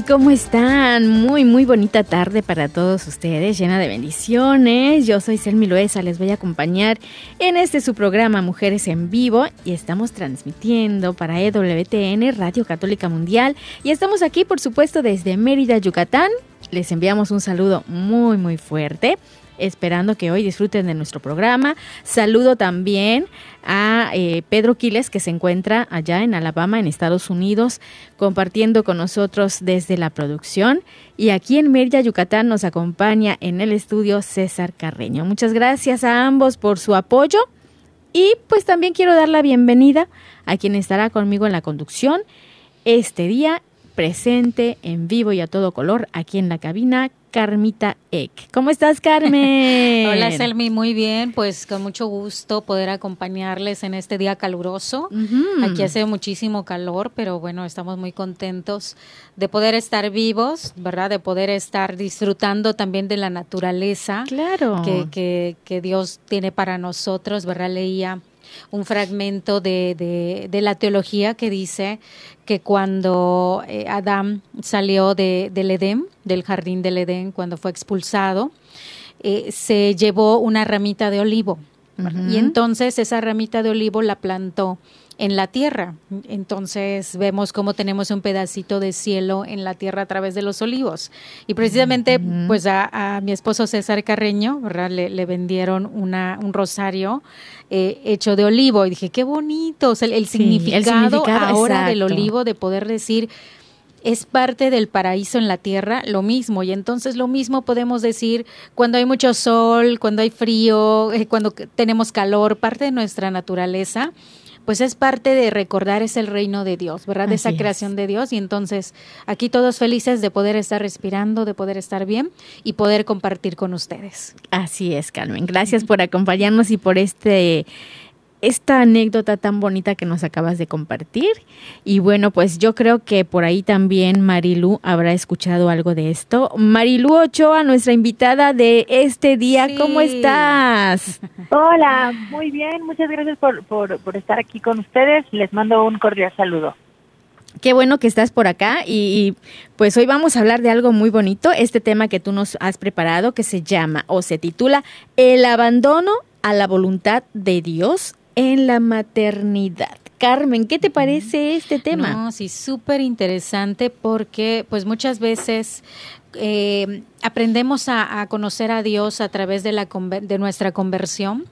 tal? ¿Cómo están? Muy, muy bonita tarde para todos ustedes, llena de bendiciones. Yo soy Selmi Loesa, les voy a acompañar en este su programa Mujeres en Vivo y estamos transmitiendo para EWTN, Radio Católica Mundial. Y estamos aquí, por supuesto, desde Mérida, Yucatán. Les enviamos un saludo muy, muy fuerte esperando que hoy disfruten de nuestro programa. Saludo también a eh, Pedro Quiles, que se encuentra allá en Alabama, en Estados Unidos, compartiendo con nosotros desde la producción. Y aquí en Mérida, Yucatán, nos acompaña en el estudio César Carreño. Muchas gracias a ambos por su apoyo. Y pues también quiero dar la bienvenida a quien estará conmigo en la conducción este día presente en vivo y a todo color aquí en la cabina, Carmita Eck. ¿Cómo estás, Carmen? Hola, Selmi, muy bien. Pues con mucho gusto poder acompañarles en este día caluroso. Aquí hace muchísimo calor, pero bueno, estamos muy contentos de poder estar vivos, ¿verdad? De poder estar disfrutando también de la naturaleza Claro. que, que, que Dios tiene para nosotros, ¿verdad? Leía un fragmento de, de, de la teología que dice que cuando eh, Adán salió de, del Edén, del jardín del Edén, cuando fue expulsado, eh, se llevó una ramita de olivo. Y entonces esa ramita de olivo la plantó en la tierra. Entonces vemos cómo tenemos un pedacito de cielo en la tierra a través de los olivos. Y precisamente, pues a, a mi esposo César Carreño, ¿verdad? Le, le vendieron una, un rosario eh, hecho de olivo. Y dije, qué bonito. O sea, el, el Sí, significado, el significado, ahora del olivo, de poder decir, es parte del paraíso en la tierra, lo mismo. Y entonces lo mismo podemos decir cuando hay mucho sol, cuando hay frío, eh, cuando tenemos calor, parte de nuestra naturaleza, pues es parte de recordar es el reino de Dios, ¿verdad? De esa es. creación de Dios. Y entonces aquí todos felices de poder estar respirando, de poder estar bien y poder compartir con ustedes. Así es, Carmen. Gracias por acompañarnos y por este esta anécdota tan bonita que nos acabas de compartir. Y bueno, pues yo creo que por ahí también Marilú habrá escuchado algo de esto. Marilú Ochoa, nuestra invitada de este día, Sí. ¿cómo estás? Hola, muy bien, muchas gracias por, por, por estar aquí con ustedes. Les mando un cordial saludo. Qué bueno que estás por acá y, y, pues hoy vamos a hablar de algo muy bonito, este tema que tú nos has preparado que se llama o se titula El abandono a la voluntad de Dios en la maternidad. Carmen, ¿qué te parece este tema? No, sí, súper interesante porque pues muchas veces eh, aprendemos a, a conocer a Dios a través de, la, de nuestra conversión.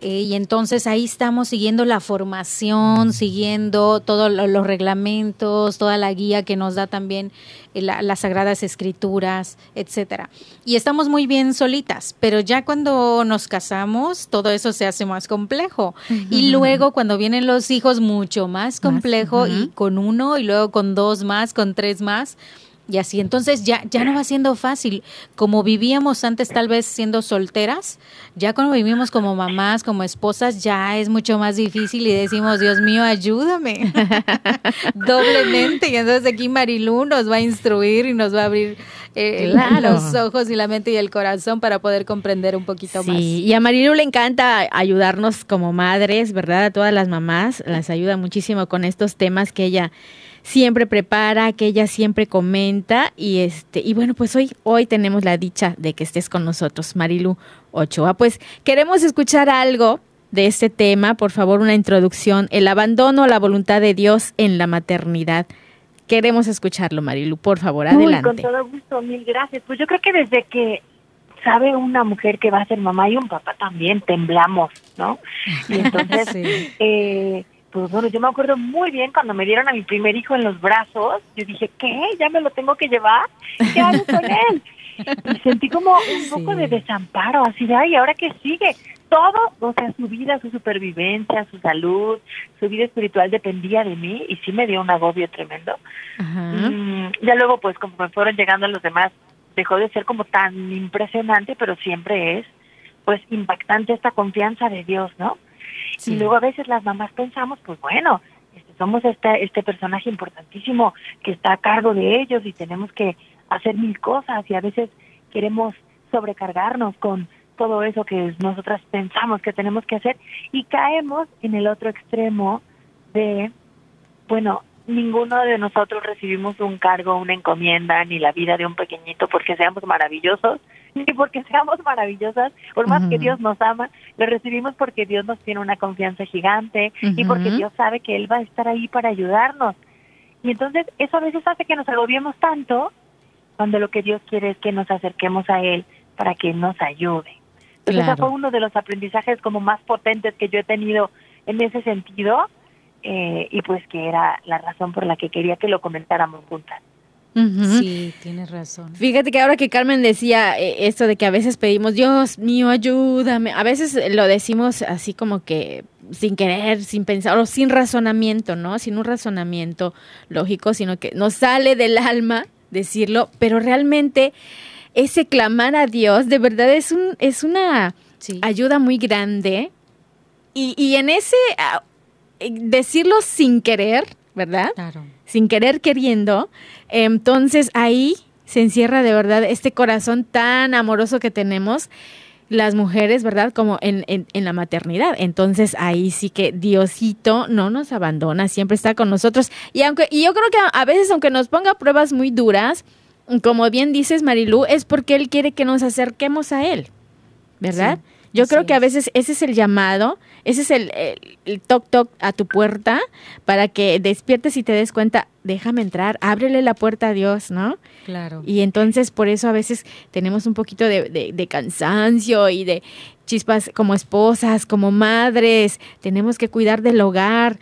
Eh, y entonces ahí estamos siguiendo la formación, siguiendo todos lo- los reglamentos, toda la guía que nos da también eh, la- las sagradas escrituras, etcétera. Y estamos muy bien solitas, pero ya cuando nos casamos, todo eso se hace más complejo. Y luego cuando vienen los hijos, mucho más complejo y con uno y luego con dos más, con tres más. Y así, entonces ya, ya no va siendo fácil. Como vivíamos antes, tal vez siendo solteras, ya cuando vivimos como mamás, como esposas, ya es mucho más difícil y decimos, Dios mío, ayúdame. Doblemente. Y entonces aquí Marilú nos va a instruir y nos va a abrir eh, Claro. los ojos y la mente y el corazón para poder comprender un poquito más. Sí, y a Marilu le encanta ayudarnos como madres, ¿verdad? A todas las mamás, las ayuda muchísimo con estos temas que ella siempre prepara, que ella siempre comenta y este y bueno, pues hoy hoy tenemos la dicha de que estés con nosotros, Marilu Ochoa. Pues queremos escuchar algo de este tema, por favor, una introducción, el abandono a la voluntad de Dios en la maternidad. Queremos escucharlo, Marilu, por favor, adelante. con todo gusto, mil gracias. Pues yo creo que desde que sabe una mujer que va a ser mamá y un papá también temblamos, ¿no? Y entonces, eh, pues bueno, yo me acuerdo muy bien cuando me dieron a mi primer hijo en los brazos, yo dije, ¿qué? ¿Ya me lo tengo que llevar? ¿Qué hago con él? Y sentí como un poco de desamparo, así de, ay, ¿ahora qué sigue? Todo, o sea, su vida, su supervivencia, su salud, su vida espiritual dependía de mí y sí me dio un agobio tremendo. Mm, ya luego, pues, como me fueron llegando los demás, dejó de ser como tan impresionante, pero siempre es, pues, impactante esta confianza de Dios, ¿no? Y luego a veces las mamás pensamos, pues bueno, este, somos este, este personaje importantísimo que está a cargo de ellos y tenemos que hacer mil cosas y a veces queremos sobrecargarnos con todo eso que nosotras pensamos que tenemos que hacer y caemos en el otro extremo de, bueno, ninguno de nosotros recibimos un cargo, una encomienda, ni la vida de un pequeñito porque seamos maravillosos, ni porque seamos maravillosas, por más que Dios nos ama, lo recibimos porque Dios nos tiene una confianza gigante y porque Dios sabe que Él va a estar ahí para ayudarnos. Y entonces eso a veces hace que nos agobiemos tanto cuando lo que Dios quiere es que nos acerquemos a Él para que nos ayude. Entonces, ese fue uno de los aprendizajes como más potentes que yo he tenido en ese sentido eh, y pues que era la razón por la que quería que lo comentáramos juntas. Sí, tienes razón. Fíjate que ahora que Carmen decía eh, esto de que a veces pedimos, Dios mío, ayúdame, a veces lo decimos así como que sin querer, sin pensar o sin razonamiento, ¿no? Sin un razonamiento lógico, sino que nos sale del alma decirlo, pero realmente ese clamar a Dios de verdad es, un, es una ayuda muy grande. Y, y en ese ah, decirlo sin querer, ¿verdad? Claro. Sin querer queriendo, entonces ahí se encierra de verdad este corazón tan amoroso que tenemos las mujeres, ¿verdad? Como en, en, en, la maternidad. Entonces ahí sí que Diosito no nos abandona, siempre está con nosotros. Y aunque, y yo creo que a veces, aunque nos ponga pruebas muy duras, como bien dices, Marilú, es porque Él quiere que nos acerquemos a Él, ¿verdad? Yo creo que a veces ese es el llamado, ese es el, el, toc toc a tu puerta para que despiertes y te des cuenta, déjame entrar, ábrele la puerta a Dios, ¿no? Claro. Y entonces por eso a veces tenemos un poquito de, de, cansancio y de chispas como esposas, como madres, tenemos que cuidar del hogar,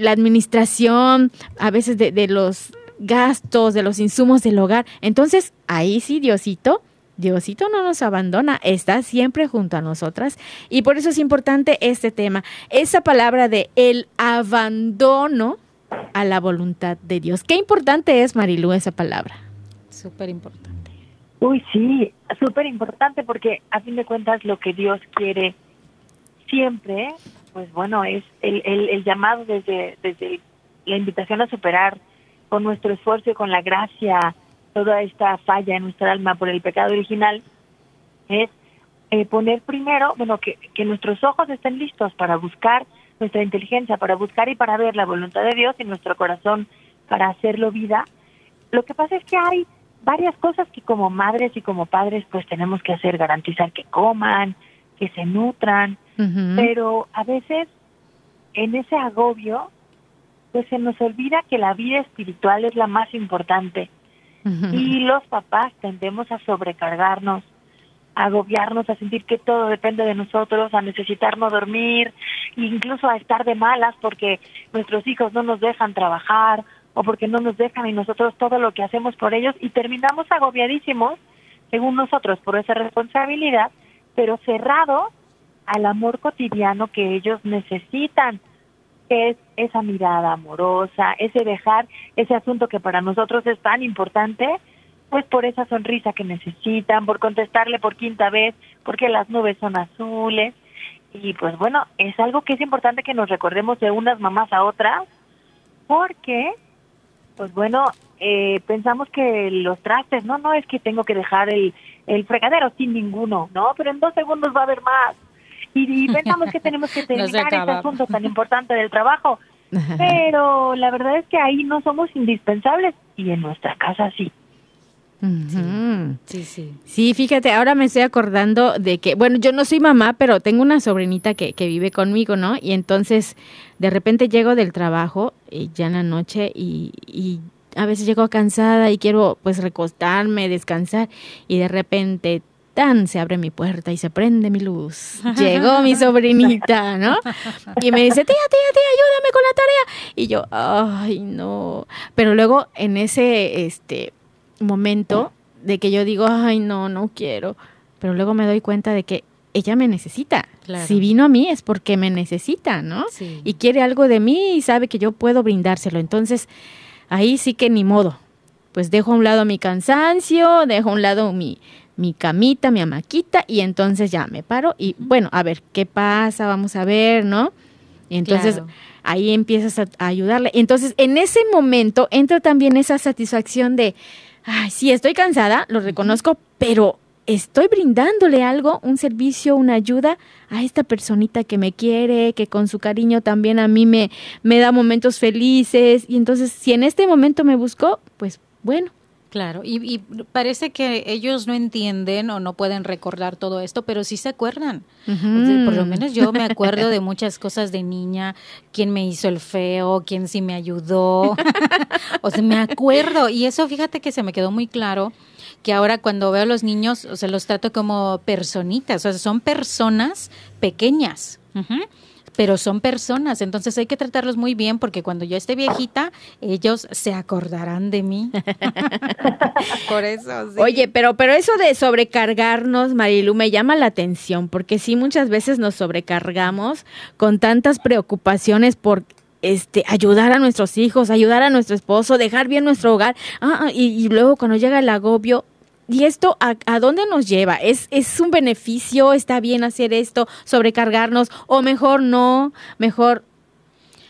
la administración, a veces de, de los gastos, de los insumos del hogar. Entonces, ahí sí, Diosito, Diosito no nos abandona, está siempre junto a nosotras y por eso es importante este tema, esa palabra de el abandono a la voluntad de Dios. Qué importante es, Marilu, esa palabra. Súper importante. Uy, sí, súper importante porque a fin de cuentas lo que Dios quiere siempre, pues bueno, es el, el, el llamado desde, desde la invitación a superar con nuestro esfuerzo y con la gracia toda esta falla en nuestra alma por el pecado original es eh, poner primero, bueno, que, que nuestros ojos estén listos para buscar nuestra inteligencia, para buscar y para ver la voluntad de Dios en nuestro corazón, para hacerlo vida. Lo que pasa es que hay varias cosas que como madres y como padres pues tenemos que hacer, garantizar que coman, que se nutran, pero a veces en ese agobio pues se nos olvida que la vida espiritual es la más importante y los papás tendemos a sobrecargarnos, a agobiarnos, a sentir que todo depende de nosotros, a necesitar no dormir, incluso a estar de malas porque nuestros hijos no nos dejan trabajar o porque no nos dejan y nosotros todo lo que hacemos por ellos y terminamos agobiadísimos, según nosotros, por esa responsabilidad, pero cerrados al amor cotidiano que ellos necesitan es esa mirada amorosa, ese dejar ese asunto que para nosotros es tan importante, pues por esa sonrisa que necesitan, por contestarle por quinta vez, porque las nubes son azules. Y pues bueno, es algo que es importante que nos recordemos de unas mamás a otras, porque, pues bueno, eh, pensamos que los trastes, no, no es que tengo que dejar el, el fregadero sin ninguno, no, pero en dos segundos va a haber más y, pensamos que tenemos que terminar este asunto tan importante del trabajo. Pero la verdad es que ahí no somos indispensables y en nuestra casa sí. Sí, sí. Sí, fíjate, ahora me estoy acordando de que, bueno, yo no soy mamá, pero tengo una sobrinita que, que vive conmigo, ¿no? Y entonces de repente llego del trabajo y ya en la noche y, y a veces llego cansada y quiero pues recostarme, descansar y de repente tan se abre mi puerta y se prende mi luz. Llegó mi sobrinita, ¿no? Y me dice, tía, tía, tía, ayúdame con la tarea. Y yo, ay, no. Pero luego en ese este momento de que yo digo, ay, no, no quiero. Pero luego me doy cuenta de que ella me necesita. Si vino a mí es porque me necesita, ¿no? Y quiere algo de mí y sabe que yo puedo brindárselo. Entonces, ahí sí que ni modo. Pues dejo a un lado mi cansancio, dejo a un lado mi, mi camita, mi amaquita y entonces ya me paro y bueno, a ver, ¿qué pasa? Vamos a ver, ¿no? Y entonces ahí empiezas a, ayudarle. Entonces, en ese momento entra también esa satisfacción de, ay, sí, estoy cansada, lo reconozco, pero estoy brindándole algo, un servicio, una ayuda a esta personita que me quiere, que con su cariño también a mí me, me da momentos felices. Y entonces, si en este momento me buscó, pues bueno, Claro, y, parece que ellos no entienden o no pueden recordar todo esto, pero sí se acuerdan. Por lo menos yo me acuerdo de muchas cosas de niña, quién me hizo el feo, quién sí me ayudó, o sea, me acuerdo. Y eso fíjate que se me quedó muy claro que ahora cuando veo a los niños, o sea, los trato como personitas, o sea, son personas pequeñas pero son personas, entonces hay que tratarlos muy bien porque cuando yo esté viejita, ellos se acordarán de mí. Por eso. Sí. Oye, pero, pero eso de sobrecargarnos, Marilu, me llama la atención porque sí muchas veces nos sobrecargamos con tantas preocupaciones por este, ayudar a nuestros hijos, ayudar a nuestro esposo, dejar bien nuestro hogar. Ah, ah y, y, luego cuando llega el agobio, ¿Y esto a, a, dónde nos lleva? ¿Es, ¿Es un beneficio? ¿Está bien hacer esto? ¿Sobrecargarnos? ¿O mejor no? Mejor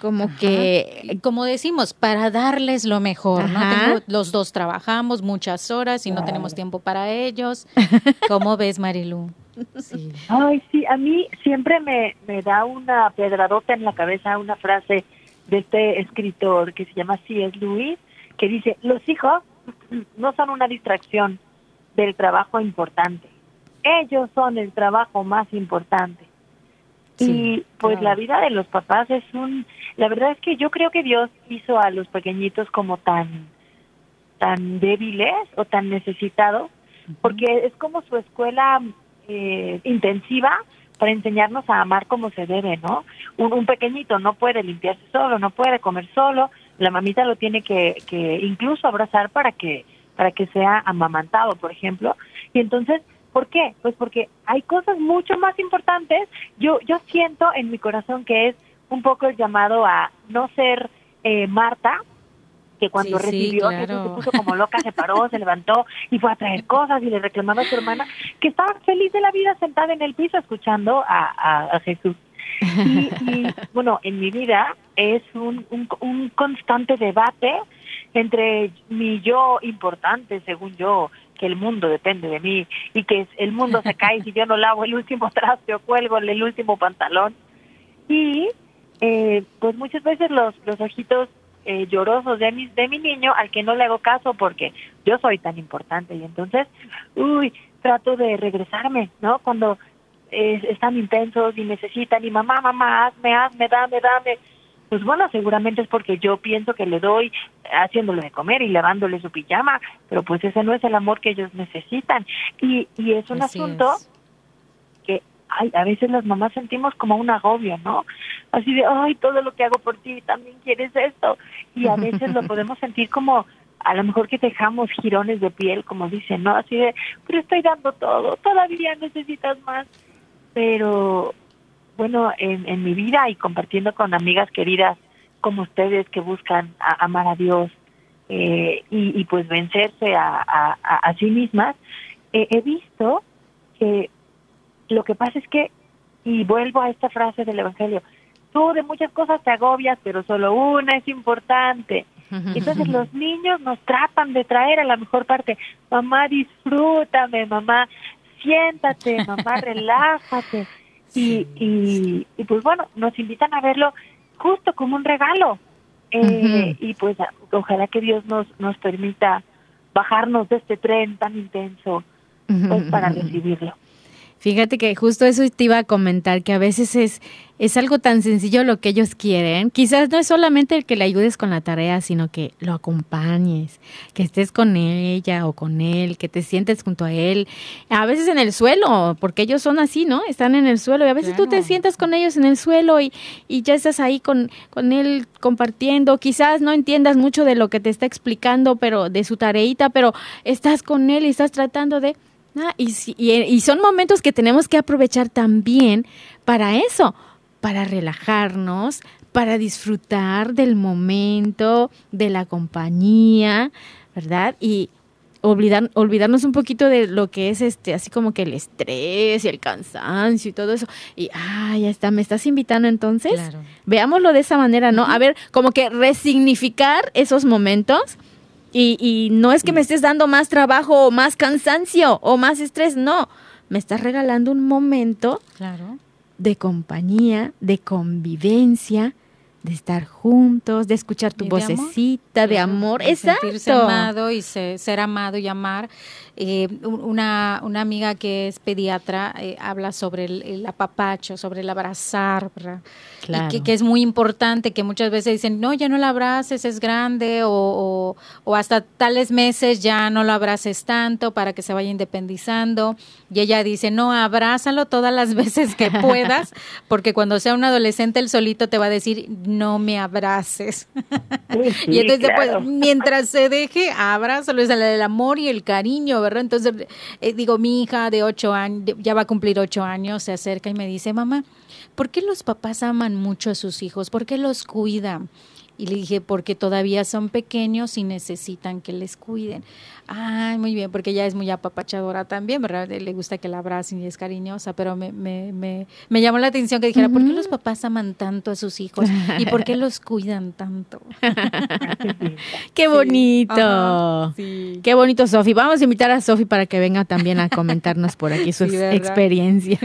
como que... Como decimos, para darles lo mejor, ¿no? los dos trabajamos muchas horas y no tenemos tiempo para ellos. ¿Cómo ves, Marilu? Sí. Ay, sí, a mí siempre me, me da una pedradota en la cabeza una frase de este escritor que se llama C.S. Lewis, que dice, los hijos no son una distracción, del trabajo importante. Ellos son el trabajo más importante. y pues la vida de los papás es un, la verdad es que yo creo que Dios hizo a los pequeñitos como tan, tan débiles o tan necesitados, porque es como su escuela eh, intensiva para enseñarnos a amar como se debe, ¿no? Un, un, pequeñito no puede limpiarse solo, no puede comer solo, la mamita lo tiene que, que incluso abrazar para que para que sea amamantado, por ejemplo. Y entonces, ¿por qué? Pues porque hay cosas mucho más importantes. Yo, yo siento en mi corazón que es un poco el llamado a no ser eh, Marta, que cuando recibió se puso como loca, se paró, se levantó y fue a traer cosas y le reclamaba a su hermana que estaba feliz de la vida sentada en el piso escuchando a, a, Jesús. Y, y, bueno, en mi vida es un, un, un constante debate entre mi yo importante, según yo, que el mundo depende de mí y que el mundo se cae si yo no lavo el último traste o cuelgo el último pantalón. Y eh, pues muchas veces los, los ojitos eh, llorosos de mi, de mi niño al que no le hago caso porque yo soy tan importante y entonces, uy, trato de regresarme, ¿no? Cuando eh, están intensos y necesitan y mamá, mamá, hazme, hazme, dame, dame pues bueno, seguramente es porque yo pienso que le doy haciéndole de comer y lavándole su pijama, pero pues ese no es el amor que ellos necesitan. Y, y es un asunto que ay, a veces las mamás sentimos como un agobio, ¿no? Así de, ay, todo lo que hago por ti, también quieres esto. Y a veces lo podemos sentir como a lo mejor que dejamos jirones de piel, como dicen, ¿no? Así de, pero estoy dando todo, todavía necesitas más. Pero bueno, en, en mi vida y compartiendo con amigas queridas como ustedes que buscan amar a Dios eh, y, y, pues vencerse a, a, a sí mismas, eh, he visto que lo que pasa es que, y vuelvo a esta frase del Evangelio, tú de muchas cosas te agobias, pero solo una es importante. Entonces los niños nos tratan de traer a la mejor parte, mamá disfrútame, mamá siéntate, mamá relájate. Y, y, y, pues bueno, nos invitan a verlo justo como un regalo. Eh, y pues ojalá que Dios nos, nos permita bajarnos de este tren tan intenso pues, para recibirlo. Fíjate que justo eso te iba a comentar, que a veces es, es algo tan sencillo lo que ellos quieren. Quizás no es solamente el que le ayudes con la tarea, sino que lo acompañes, que estés con ella o con él, que te sientes junto a él. A veces en el suelo, porque ellos son así, ¿no? Están en el suelo y a veces tú te sientas con ellos en el suelo y, y ya estás ahí con, con él compartiendo. Quizás no entiendas mucho de lo que te está explicando, pero de su tareita, pero estás con él y estás tratando de Ah, y, y, son momentos que tenemos que aprovechar también para eso, para relajarnos, para disfrutar del momento, de la compañía, ¿verdad? Y olvidar, olvidarnos un poquito de lo que es este, así como que el estrés y el cansancio y todo eso. Y, ah, ya está, me estás invitando entonces. Veámoslo de esa manera, ¿no? A ver, como que resignificar esos momentos y, y no es que me estés dando más trabajo o más cansancio o más estrés, no. Me estás regalando un momento claro. de compañía, de convivencia, de estar juntos, de escuchar tu vocecita de amor, de sentirse amado y ser amado y amar. Eh, una, una amiga que es pediatra eh, habla sobre el, apapacho, sobre el abrazar, y que, es muy importante, que muchas veces dicen, no, ya no lo abraces, es grande, o, o, hasta tales meses ya no lo abraces tanto para que se vaya independizando. Y ella dice, no, abrázalo todas las veces que puedas, porque cuando sea un adolescente, el solito te va a decir, no me abraces. y entonces, mientras se deje, abrázalo, es el amor y el cariño, Entonces, eh, digo, mi hija de ocho años, ya va a cumplir ocho años, se acerca y me dice, mamá, ¿por qué los papás aman mucho a sus hijos? ¿Por qué los cuidan? Y le dije, porque todavía son pequeños y necesitan que les cuiden. Ay, muy bien, porque ella es muy apapachadora también, ¿verdad? Le gusta que la abracen y es cariñosa, pero me, me, me, me llamó la atención que dijera, ¿por qué los papás aman tanto a sus hijos? ¿Y por qué los cuidan tanto? ¡Qué bonito! ¡Qué bonito, Sofi! Vamos a invitar a Sofi para que venga también a comentarnos por aquí su experiencia.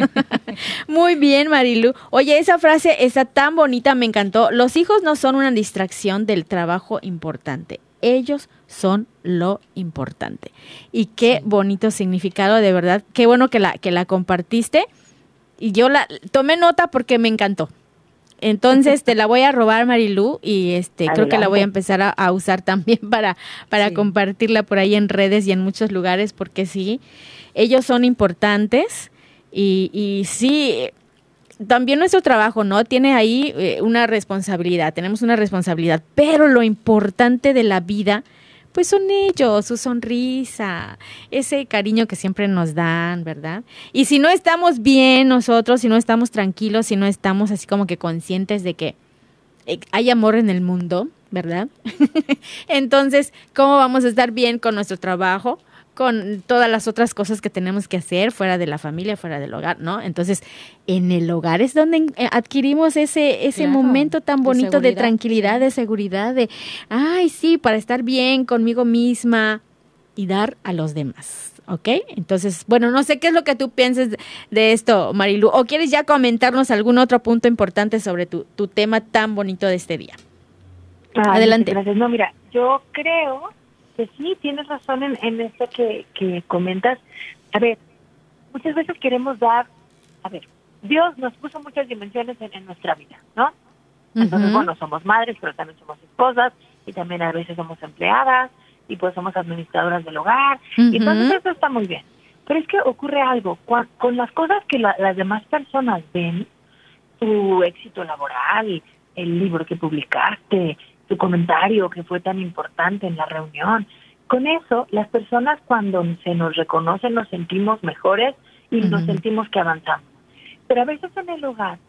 muy bien, Marilu. Oye, esa frase está tan bonita, me encantó. Los hijos no son una distracción del trabajo importante ellos son lo importante. Y qué bonito significado, de verdad. Qué bueno que la, que la compartiste. Y yo la tomé nota porque me encantó. Entonces te la voy a robar, Marilu, y este creo que la voy a empezar a, usar también para, para compartirla por ahí en redes y en muchos lugares, porque sí, ellos son importantes y, y sí, también nuestro trabajo, ¿no? Tiene ahí eh, una responsabilidad, tenemos una responsabilidad, pero lo importante de la vida, pues son ellos, su sonrisa, ese cariño que siempre nos dan, ¿verdad? Y si no estamos bien nosotros, si no estamos tranquilos, si no estamos así como que conscientes de que eh, hay amor en el mundo, ¿verdad? Entonces, ¿cómo vamos a estar bien con nuestro trabajo? Con todas las otras cosas que tenemos que hacer fuera de la familia, fuera del hogar, ¿no? Entonces, en el hogar es donde eh, adquirimos ese, ese momento tan bonito de, tranquilidad, de seguridad, de, ay, sí, para estar bien conmigo misma y dar a los demás. ¿Ok? Entonces, bueno, no sé qué es lo que tú pienses de esto, Marilu. ¿O quieres ya comentarnos algún otro punto importante sobre tu, tu tema tan bonito de este día? Adelante. Gracias. No, mira, yo creo sí, tienes razón en, en esto que, que comentas. A ver, muchas veces queremos dar, a ver, Dios nos puso muchas dimensiones en, nuestra vida, ¿no? Entonces, bueno, somos madres, pero también somos esposas y también a veces somos empleadas y pues somos administradoras del hogar. Y entonces eso está muy bien. Pero es que ocurre algo, con, las cosas que las demás personas ven, tu éxito laboral, el libro que publicaste, tu comentario que fue tan importante en la reunión. Con eso, las personas cuando se nos reconocen nos sentimos mejores y nos sentimos que avanzamos. Pero a veces en el hogar,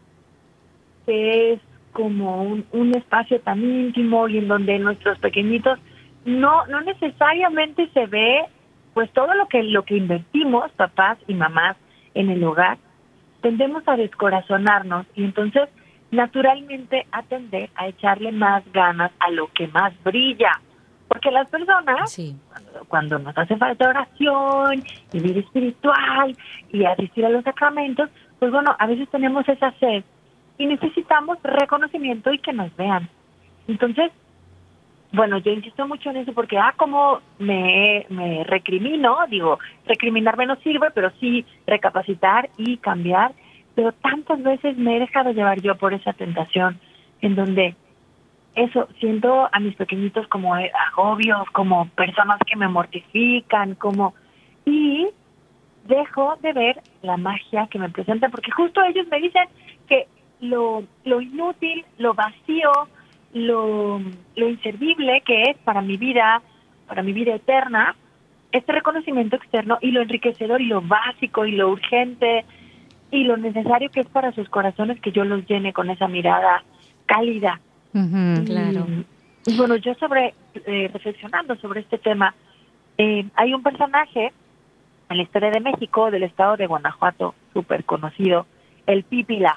que es como un, espacio tan íntimo y en donde nuestros pequeñitos no no necesariamente se ve pues todo lo que lo que invertimos papás y mamás en el hogar tendemos a descorazonarnos y entonces naturalmente atender a echarle más ganas a lo que más brilla. Porque las personas, cuando, nos hace falta oración y vida espiritual y asistir a los sacramentos, pues bueno, a veces tenemos esa sed y necesitamos reconocimiento y que nos vean. Entonces, bueno, yo insisto mucho en eso porque, ah, como me, me recrimino, digo, recriminarme no sirve, pero sí recapacitar y cambiar, pero tantas veces me he dejado llevar yo por esa tentación en donde eso, siento a mis pequeñitos como agobios, como personas que me mortifican, como... Y dejo de ver la magia que me presenta, porque justo ellos me dicen que lo, lo inútil, lo vacío, lo, lo inservible que es para mi vida, para mi vida eterna, este reconocimiento externo y lo enriquecedor y lo básico y lo urgente y lo necesario que es para sus corazones que yo los llene con esa mirada cálida. claro. Y, bueno, yo sobre, eh, reflexionando sobre este tema, eh, hay un personaje en la historia de México, del estado de Guanajuato, súper conocido, el Pípila.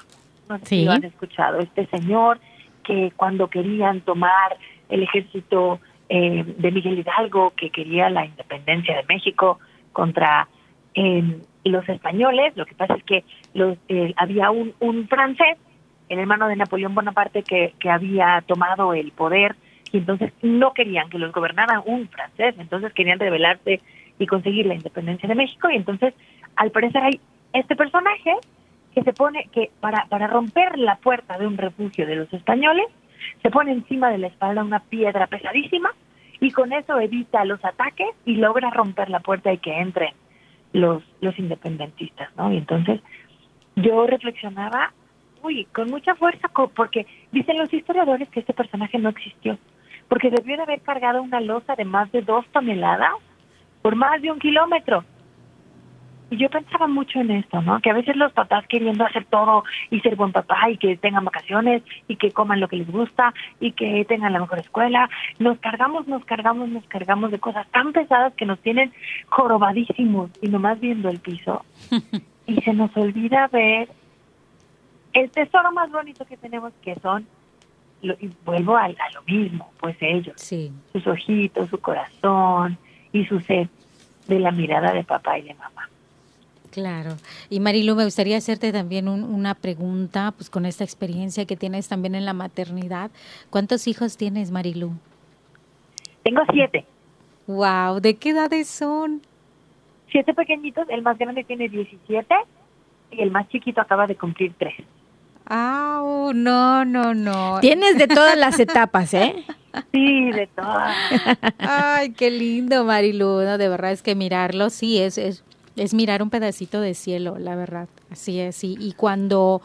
No sé si lo han escuchado. Este señor que cuando querían tomar el ejército eh, de Miguel Hidalgo, que quería la independencia de México contra eh, los españoles, lo que pasa es que los, eh, había un, francés, el hermano de Napoleón Bonaparte, que, que había tomado el poder y entonces no querían que los gobernara un francés, entonces querían rebelarse y conseguir la independencia de México y entonces al parecer hay este personaje que se pone que para para romper la puerta de un refugio de los españoles se pone encima de la espalda una piedra pesadísima y con eso evita los ataques y logra romper la puerta y que entren los los independentistas, ¿no? Y entonces yo reflexionaba, uy, con mucha fuerza porque dicen los historiadores que este personaje no existió, porque debió de haber cargado una losa de más de dos toneladas por más de un kilómetro. Y yo pensaba mucho en esto, ¿no? Que a veces los papás queriendo hacer todo y ser buen papá y que tengan vacaciones y que coman lo que les gusta y que tengan la mejor escuela, nos cargamos, nos cargamos, nos cargamos de cosas tan pesadas que nos tienen jorobadísimos y nomás viendo el piso. y se nos olvida ver el tesoro más bonito que tenemos que son y vuelvo a, a, lo mismo, pues ellos, sí. sus ojitos, su corazón, y su sed de la mirada de papá y de mamá. Claro. Y Marilu, me gustaría hacerte también una pregunta, pues con esta experiencia que tienes también en la maternidad. ¿Cuántos hijos tienes, Marilu? Tengo siete. Wow, ¿de qué edades son? Siete pequeñitos, el más grande tiene 17 y el más chiquito acaba de cumplir tres. Ah, no, no, no. Tienes de todas las etapas, ¿eh? Sí, de todas. Ay, qué lindo, Marilu. de verdad es que mirarlo, sí, es, es, es mirar un pedacito de cielo, la verdad. Así es. Y, y cuando,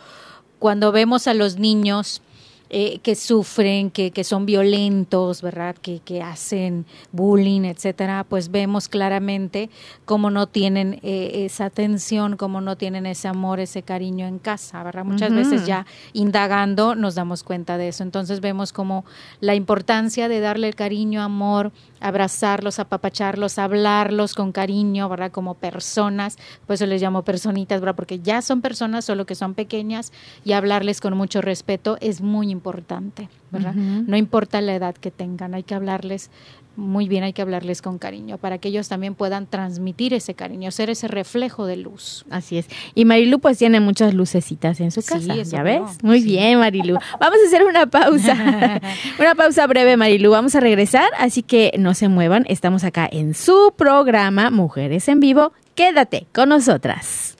cuando vemos a los niños eh, que sufren, que, que, son violentos, ¿verdad? Que, que, hacen bullying, etcétera, pues vemos claramente cómo no tienen eh, esa atención, cómo no tienen ese amor, ese cariño en casa, ¿verdad? Muchas veces ya indagando nos damos cuenta de eso. Entonces vemos como la importancia de darle el cariño, amor, abrazarlos, apapacharlos, hablarlos con cariño, ¿verdad? Como personas, por eso les llamo personitas, ¿verdad? Porque ya son personas, solo que son pequeñas y hablarles con mucho respeto es muy importante, ¿verdad? No importa la edad que tengan, hay que hablarles muy bien, hay que hablarles con cariño para que ellos también puedan transmitir ese cariño, ser ese reflejo de luz. Así es. Y Marilu pues tiene muchas lucecitas en su casa, ¿ya ves? Muy bien, Marilu. Vamos a hacer una pausa. una pausa breve, Marilu. Vamos a regresar, así que no se muevan. Estamos acá en su programa Mujeres en Vivo. Quédate con nosotras.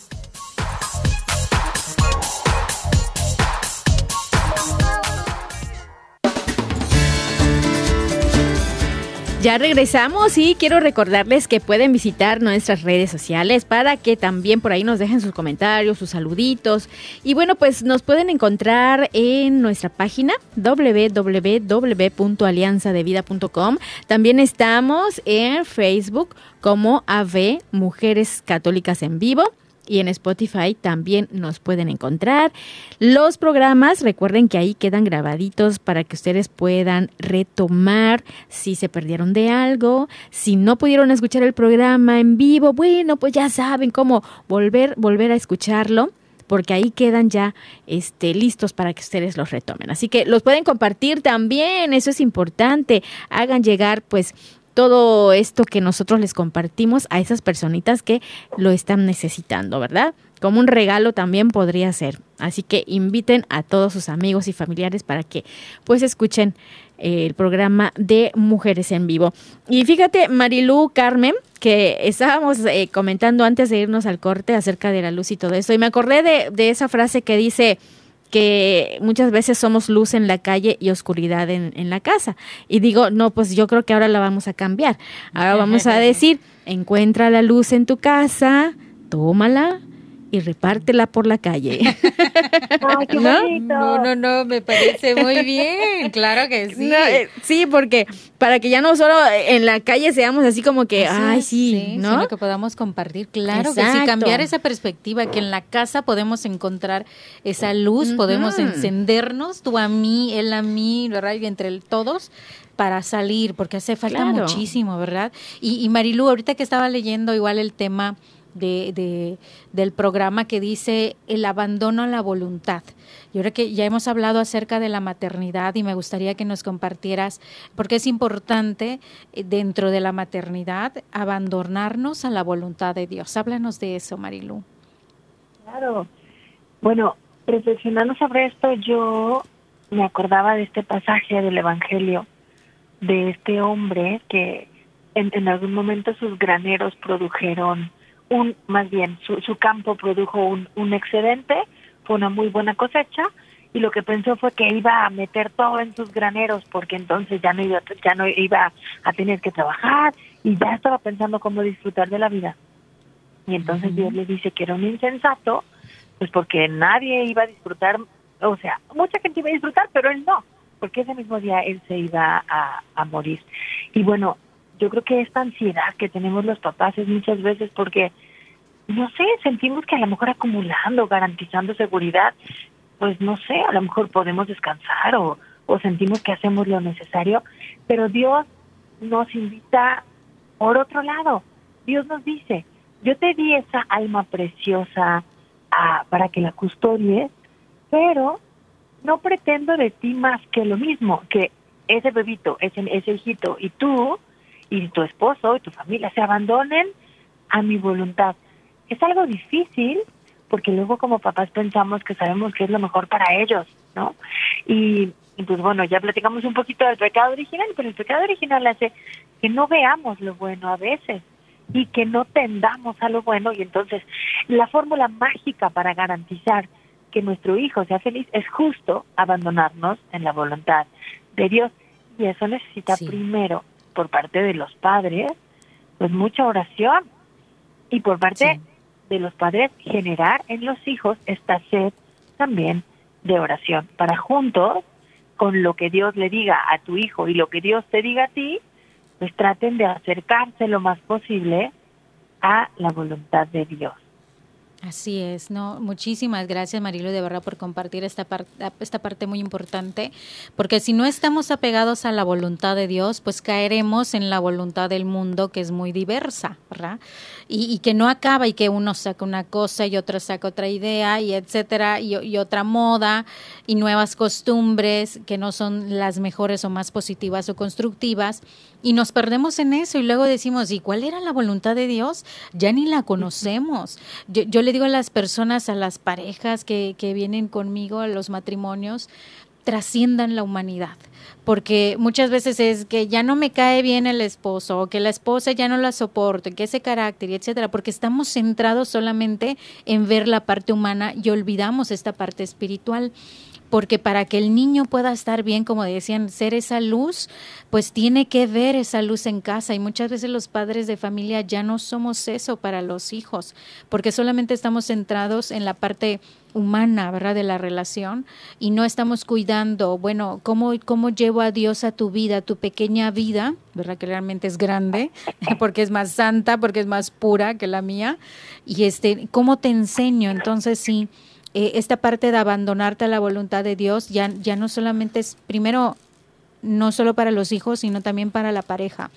Ya regresamos y quiero recordarles que pueden visitar nuestras redes sociales para que también por ahí nos dejen sus comentarios, sus saluditos. Y bueno, pues nos pueden encontrar en nuestra página www.alianzadevida.com. También estamos en Facebook como AV Mujeres Católicas en Vivo y en Spotify también nos pueden encontrar. Los programas, recuerden que ahí quedan grabaditos para que ustedes puedan retomar si se perdieron de algo, si no pudieron escuchar el programa en vivo, bueno, pues ya saben cómo volver volver a escucharlo porque ahí quedan ya este, listos para que ustedes los retomen. Así que los pueden compartir también, eso es importante. Hagan llegar pues todo esto que nosotros les compartimos a esas personitas que lo están necesitando, ¿verdad? Como un regalo también podría ser. Así que inviten a todos sus amigos y familiares para que pues escuchen eh, el programa de Mujeres en Vivo. Y fíjate, Marilú Carmen, que estábamos eh, comentando antes de irnos al corte acerca de la luz y todo eso, y me acordé de, de esa frase que dice, que muchas veces somos luz en la calle y oscuridad en, en, la casa. Y digo, no, pues yo creo que ahora la vamos a cambiar. Ahora vamos a decir, encuentra la luz en tu casa, tómala, y repártela por la calle. Ay, qué ¿No? bonito. no, no, no, me parece muy bien, claro que sí. No, eh, sí, porque para que ya no solo en la calle seamos así como que, ay, sí, ¿no? sino que podamos compartir, claro que sí, Exacto. cambiar esa perspectiva, que en la casa podemos encontrar esa luz, podemos encendernos, tú a mí, él a mí, ¿verdad? Y entre el- todos para salir, porque hace falta Claro. muchísimo, ¿verdad? Y, y Marilu, ahorita que estaba leyendo igual el tema de, de- del programa que dice el abandono a la voluntad. Y ahora que ya hemos hablado acerca de la maternidad y me gustaría que nos compartieras, porque es importante eh, dentro de la maternidad abandonarnos a la voluntad de Dios. Háblanos de eso, Marilu. Claro. Bueno, reflexionando sobre esto, yo me acordaba de este pasaje del Evangelio, de este hombre que en, en algún momento sus graneros produjeron un, más bien, su, su campo produjo un, un excedente, fue una muy buena cosecha, y lo que pensó fue que iba a meter todo en sus graneros porque entonces ya no iba, ya no iba a tener que trabajar y ya estaba pensando cómo disfrutar de la vida. Y entonces. Dios le dice que era un insensato, pues porque nadie iba a disfrutar, o sea, mucha gente iba a disfrutar, pero él no, porque ese mismo día él se iba a, a morir. Y bueno, yo creo que esta ansiedad que tenemos los papás es muchas veces porque, no sé, sentimos que a lo mejor acumulando, garantizando seguridad, pues no sé, a lo mejor podemos descansar o, o sentimos que hacemos lo necesario, pero Dios nos invita por otro lado. Dios nos dice, yo te di esa alma preciosa ah, para que la custodies, pero no pretendo de ti más que lo mismo, que ese bebito, ese, ese hijito y tú y tu esposo y tu familia se abandonen a mi voluntad. Es algo difícil porque luego como papás pensamos que sabemos que es lo mejor para ellos, ¿no? Y, y pues bueno, ya platicamos un poquito del pecado original, pero el pecado original hace que no veamos lo bueno a veces y que no tendamos a lo bueno y entonces la fórmula mágica para garantizar que nuestro hijo sea feliz es justo abandonarnos en la voluntad de Dios y eso necesita Sí. primero por parte de los padres pues mucha oración y por parte Sí. de los padres generar en los hijos esta sed también de oración para juntos con lo que Dios le diga a tu hijo y lo que Dios te diga a ti pues traten de acercarse lo más posible a la voluntad de Dios. Así es, no, muchísimas gracias Marilu de verdad por compartir esta parte esta parte muy importante, porque si no estamos apegados a la voluntad de Dios, pues caeremos en la voluntad del mundo que es muy diversa, ¿verdad? Y, y que no acaba y que uno saca una cosa y otro saca otra idea y etcétera y otra moda y nuevas costumbres que no son las mejores o más positivas o constructivas y nos perdemos en eso y luego decimos, ¿y cuál era la voluntad de Dios? Ya ni la conocemos. Yo, yo le digo a las personas, a las parejas que, que vienen conmigo, a los matrimonios, trasciendan la humanidad. porque muchas veces es que ya no me cae bien el esposo o que la esposa ya no la soporto, que ese carácter, etcétera, porque estamos centrados solamente en ver la parte humana y olvidamos esta parte espiritual porque para que el niño pueda estar bien, como decían, ser esa luz, pues tiene que ver esa luz en casa y muchas veces los padres de familia ya no somos eso para los hijos, porque solamente estamos centrados en la parte humana, ¿verdad? De la relación y no estamos cuidando, bueno, ¿cómo, cómo llevo a Dios a tu vida, tu pequeña vida, ¿verdad? Que realmente es grande, porque es más santa, porque es más pura que la mía, y este, ¿cómo te enseño? Entonces, sí eh, esta parte de abandonarte a la voluntad de Dios ya, ya no solamente es, primero, no solo para los hijos, sino también para la pareja.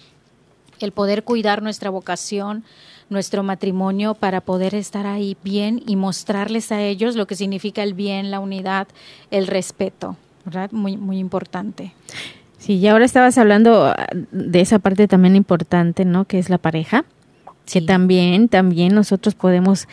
El poder cuidar nuestra vocación, nuestro matrimonio para poder estar ahí bien y mostrarles a ellos lo que significa el bien, la unidad, el respeto, ¿verdad? Muy, muy importante. Sí, y ahora estabas hablando ah, de esa parte también importante, ¿no? Que es la pareja. Que también, también nosotros podemos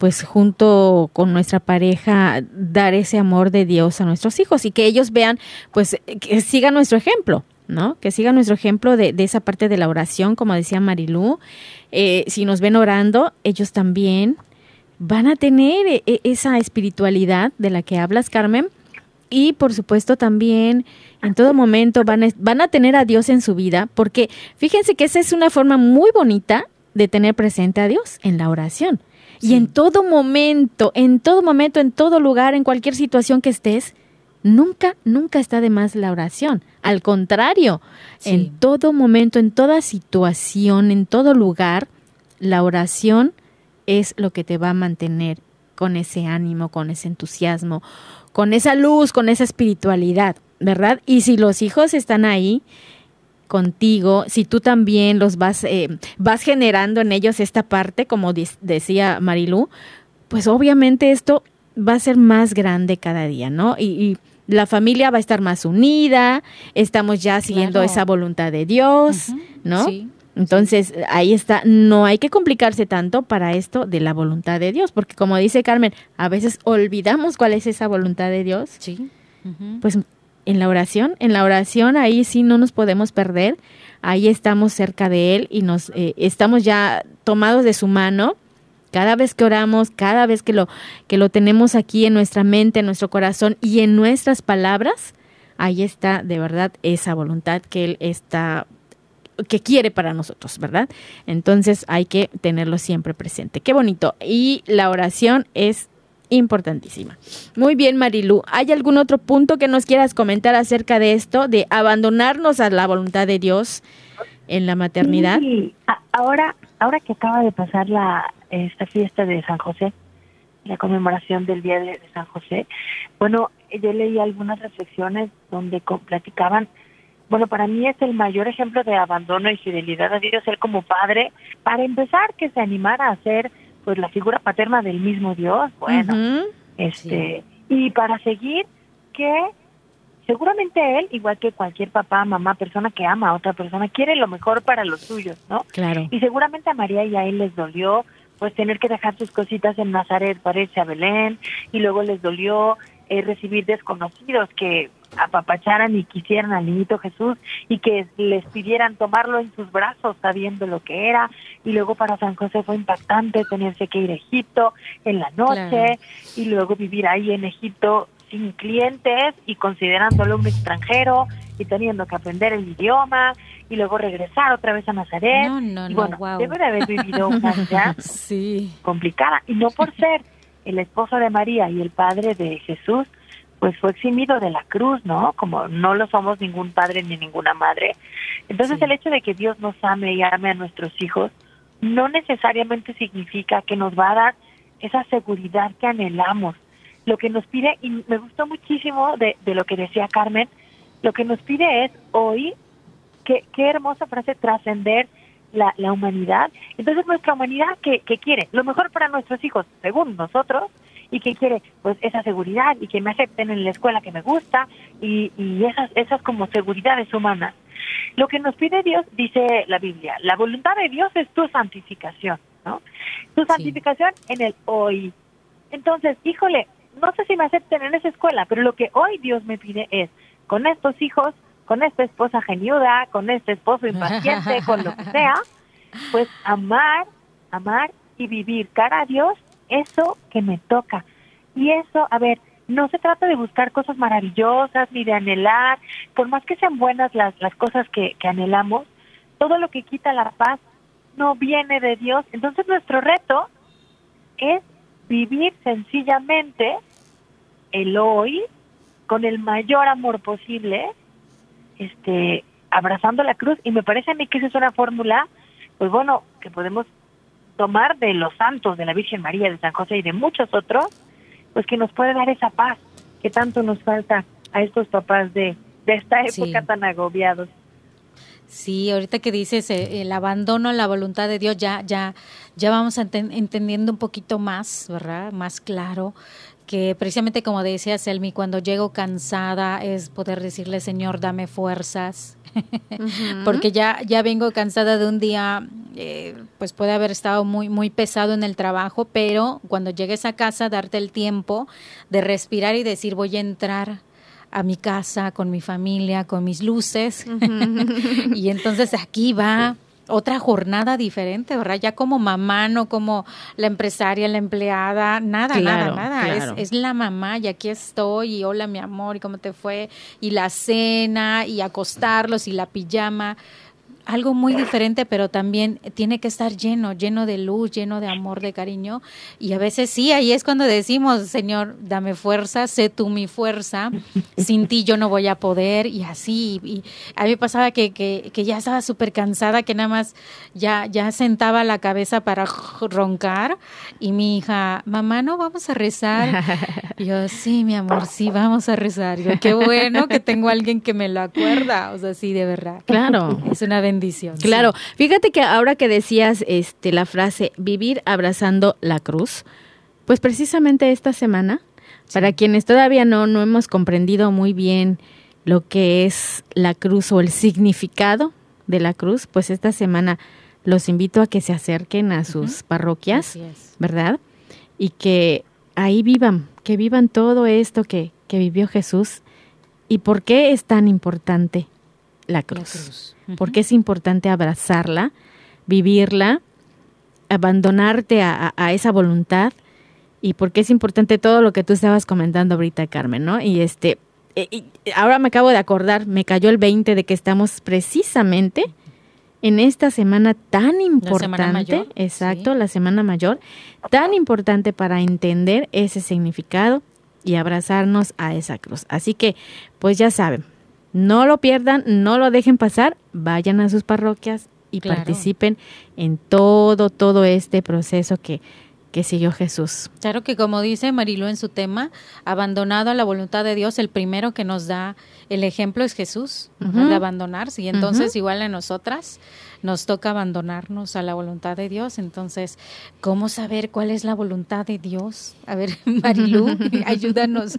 pues junto con nuestra pareja dar ese amor de Dios a nuestros hijos y que ellos vean, pues que sigan nuestro ejemplo, ¿no? Que sigan nuestro ejemplo de, esa parte de la oración, como decía Marilú. Eh, si nos ven orando, ellos también van a tener e, e, esa espiritualidad de la que hablas, Carmen. Y por supuesto también en todo momento van a, van a tener a Dios en su vida, porque fíjense que esa es una forma muy bonita de tener presente a Dios en la oración. Y en todo momento, en todo momento, en todo lugar, en cualquier situación que estés, nunca, nunca está de más la oración. Al contrario, en todo momento, en toda situación, en todo lugar, la oración es lo que te va a mantener con ese ánimo, con ese entusiasmo, con esa luz, con esa espiritualidad, ¿verdad? Y si los hijos están ahí, contigo, si tú también los vas, eh, vas generando en ellos esta parte, como decía Marilú, pues obviamente esto va a ser más grande cada día, ¿no? Y, la familia va a estar más unida, estamos ya siguiendo esa voluntad de Dios, ¿no? Entonces, ahí está, no hay que complicarse tanto para esto de la voluntad de Dios, porque como dice Carmen, a veces olvidamos cuál es esa voluntad de Dios. Sí. Pues en la oración. En la oración ahí sí no nos podemos perder. Ahí estamos cerca de Él y nos eh, estamos ya tomados de su mano. Cada vez que oramos, cada vez que lo, que lo tenemos aquí en nuestra mente, en nuestro corazón y en nuestras palabras, ahí está de verdad esa voluntad que Él está que quiere para nosotros, ¿verdad? Entonces hay que tenerlo siempre presente. Qué bonito. Y la oración es importantísima. Muy bien, Marilu. ¿Hay algún otro punto que nos quieras comentar acerca de esto, de abandonarnos a la voluntad de Dios en la maternidad? Sí, ahora, ahora que acaba de pasar la esta fiesta de San José, la conmemoración del Día de, San José, bueno, yo leí algunas reflexiones donde platicaban bueno, para mí es el mayor ejemplo de abandono y fidelidad a Dios, él como padre, para empezar que se animara a ser pues la figura paterna del mismo Dios, bueno, este, y para seguir que seguramente él, igual que cualquier papá, mamá, persona que ama a otra persona, quiere lo mejor para los suyos, ¿no? Claro. Y seguramente a María y a él les dolió pues tener que dejar sus cositas en Nazaret para irse a Belén y luego les dolió eh, recibir desconocidos que apapacharan y quisieran al niñito Jesús y que les pidieran tomarlo en sus brazos sabiendo lo que era. Y luego para San José fue impactante tenerse que ir a Egipto en la noche y luego vivir ahí en Egipto sin clientes y considerándolo un extranjero y teniendo que aprender el idioma y luego regresar otra vez a Nazaret. No, no, y bueno, debe de haber vivido una vida sí. complicada y no por ser el esposo de María y el padre de Jesús, pues fue eximido de la cruz, ¿no? Como no lo somos ningún padre ni ninguna madre. Entonces el hecho de que Dios nos ame y ame a nuestros hijos no necesariamente significa que nos va a dar esa seguridad que anhelamos. Lo que nos pide, y me gustó muchísimo de, de lo que decía Carmen, lo que nos pide es hoy, qué, qué hermosa frase, trascender la, la humanidad. Entonces nuestra humanidad que, que quiere lo mejor para nuestros hijos, según nosotros, y que quiere pues esa seguridad y que me acepten en la escuela que me gusta y, y esas, esas como seguridades humanas. Lo que nos pide Dios, dice la Biblia, la voluntad de Dios es tu santificación, ¿no? Tu santificación en el hoy. Entonces, híjole, no sé si me acepten en esa escuela, pero lo que hoy Dios me pide es, con estos hijos, con esta esposa geniuda, con este esposo impaciente, con lo que sea, pues amar, amar y vivir cara a Dios eso que me toca. Y eso, a ver, no se trata de buscar cosas maravillosas ni de anhelar, por más que sean buenas las, las cosas que, que anhelamos, todo lo que quita la paz no viene de Dios. Entonces nuestro reto es vivir sencillamente el hoy con el mayor amor posible este, abrazando la cruz. Y me parece a mí que esa es una fórmula, pues bueno, que podemos tomar de los santos, de la Virgen María, de San José y de muchos otros, pues que nos puede dar esa paz que tanto nos falta a estos papás de, de esta época tan agobiados. Sí, ahorita que dices eh, el abandono a la voluntad de Dios, ya, ya, ya vamos entendiendo un poquito más, ¿verdad? Más claro que precisamente como decía Selmi, cuando llego cansada es poder decirle, Señor, dame fuerzas, porque ya, ya vengo cansada de un día, eh, pues puede haber estado muy, muy pesado en el trabajo, pero cuando llegues a casa, darte el tiempo de respirar y decir, voy a entrar a mi casa con mi familia, con mis luces, y entonces aquí va otra jornada diferente, ¿verdad? Ya como mamá, no como la empresaria, la empleada, nada, nada, nada. Es, es, la mamá y aquí estoy y hola mi amor y cómo te fue y la cena y acostarlos y la pijama algo muy diferente, pero también tiene que estar lleno, lleno de luz, lleno de amor, de cariño. Y a veces sí, ahí es cuando decimos, Señor, dame fuerza, sé tú mi fuerza, sin ti yo no voy a poder, y así. Y a mí me pasaba que, que, que ya estaba súper cansada, que nada más ya, ya sentaba la cabeza para roncar, y mi hija, mamá, ¿no vamos a rezar? Y yo, sí, mi amor, sí, vamos a rezar. Y yo, qué bueno que tengo a alguien que me lo acuerda, o sea, sí, de verdad. Claro. Es una bendición Claro, fíjate que ahora que decías este la frase vivir abrazando la cruz, pues precisamente esta semana, para quienes todavía no no hemos comprendido muy bien lo que es la cruz o el significado de la cruz, pues esta semana los invito a que se acerquen a sus parroquias, ¿verdad? Y que ahí vivan, que vivan todo esto que, que vivió Jesús y por qué es tan importante la cruz. Porque es importante abrazarla, vivirla, abandonarte a, esa voluntad y porque es importante todo lo que tú estabas comentando ahorita, Carmen, ¿no? Y este, eh, ahora me acabo de acordar, me cayó el 20 de que estamos precisamente en esta semana tan importante, exacto, la semana mayor, tan importante para entender ese significado y abrazarnos a esa cruz. Así que, pues ya saben, no lo pierdan, no lo dejen pasar, vayan a sus parroquias y participen en todo, todo este proceso que, que siguió Jesús. Claro que como dice Marilu en su tema, abandonado a la voluntad de Dios, el primero que nos da el ejemplo es Jesús, de abandonarse. Y entonces igual a nosotras nos toca abandonarnos a la voluntad de Dios. Entonces, ¿cómo saber cuál es la voluntad de Dios? A ver, Marilu, ayúdanos.